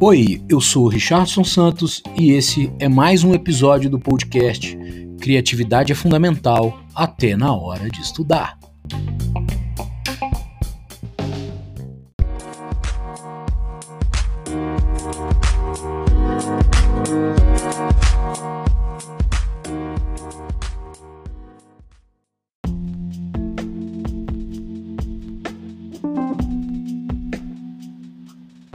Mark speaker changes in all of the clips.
Speaker 1: Oi, eu sou Richardson Santos e esse é mais um episódio do podcast Criatividade é Fundamental até na hora de estudar.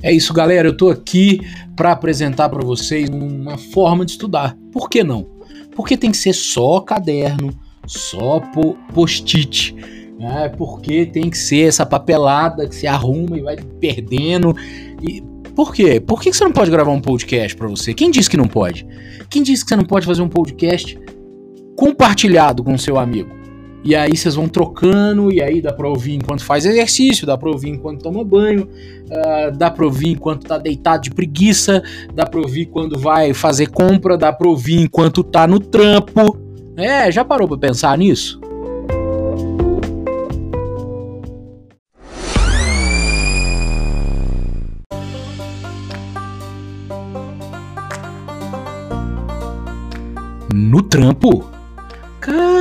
Speaker 1: É isso, galera. Eu tô aqui para apresentar para vocês uma forma de estudar. Por que não? Porque tem que ser só caderno, só post-it. Né? Porque tem que ser essa papelada que se arruma e vai perdendo. E por quê? Por que você não pode gravar um podcast para você? Quem disse que não pode? Quem disse que você não pode fazer um podcast compartilhado com seu amigo? E aí vocês vão trocando, e aí dá pra ouvir enquanto faz exercício, dá pra ouvir enquanto toma banho, uh, dá pra ouvir enquanto tá deitado de preguiça, dá pra ouvir quando vai fazer compra, dá pra ouvir enquanto tá no trampo. É, já parou pra pensar nisso? No trampo? Caralho,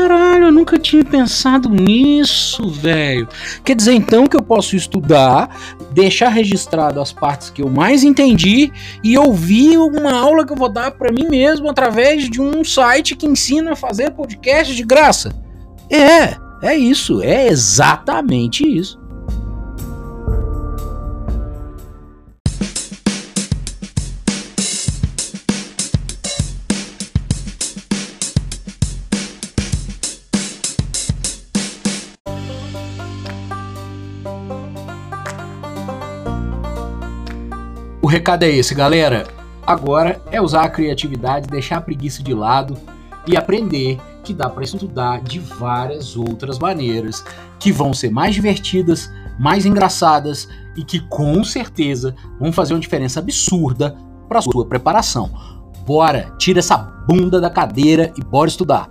Speaker 1: eu nunca tinha pensado nisso, velho. Quer dizer então que eu posso estudar, deixar registrado as partes que eu mais entendi e ouvir uma aula que eu vou dar para mim mesmo através de um site que ensina a fazer podcast de graça. É, é isso, é exatamente isso. O recado é esse, galera. Agora é usar a criatividade, deixar a preguiça de lado e aprender que dá para estudar de várias outras maneiras que vão ser mais divertidas, mais engraçadas e que com certeza vão fazer uma diferença absurda para sua preparação. Bora, tira essa bunda da cadeira e bora estudar.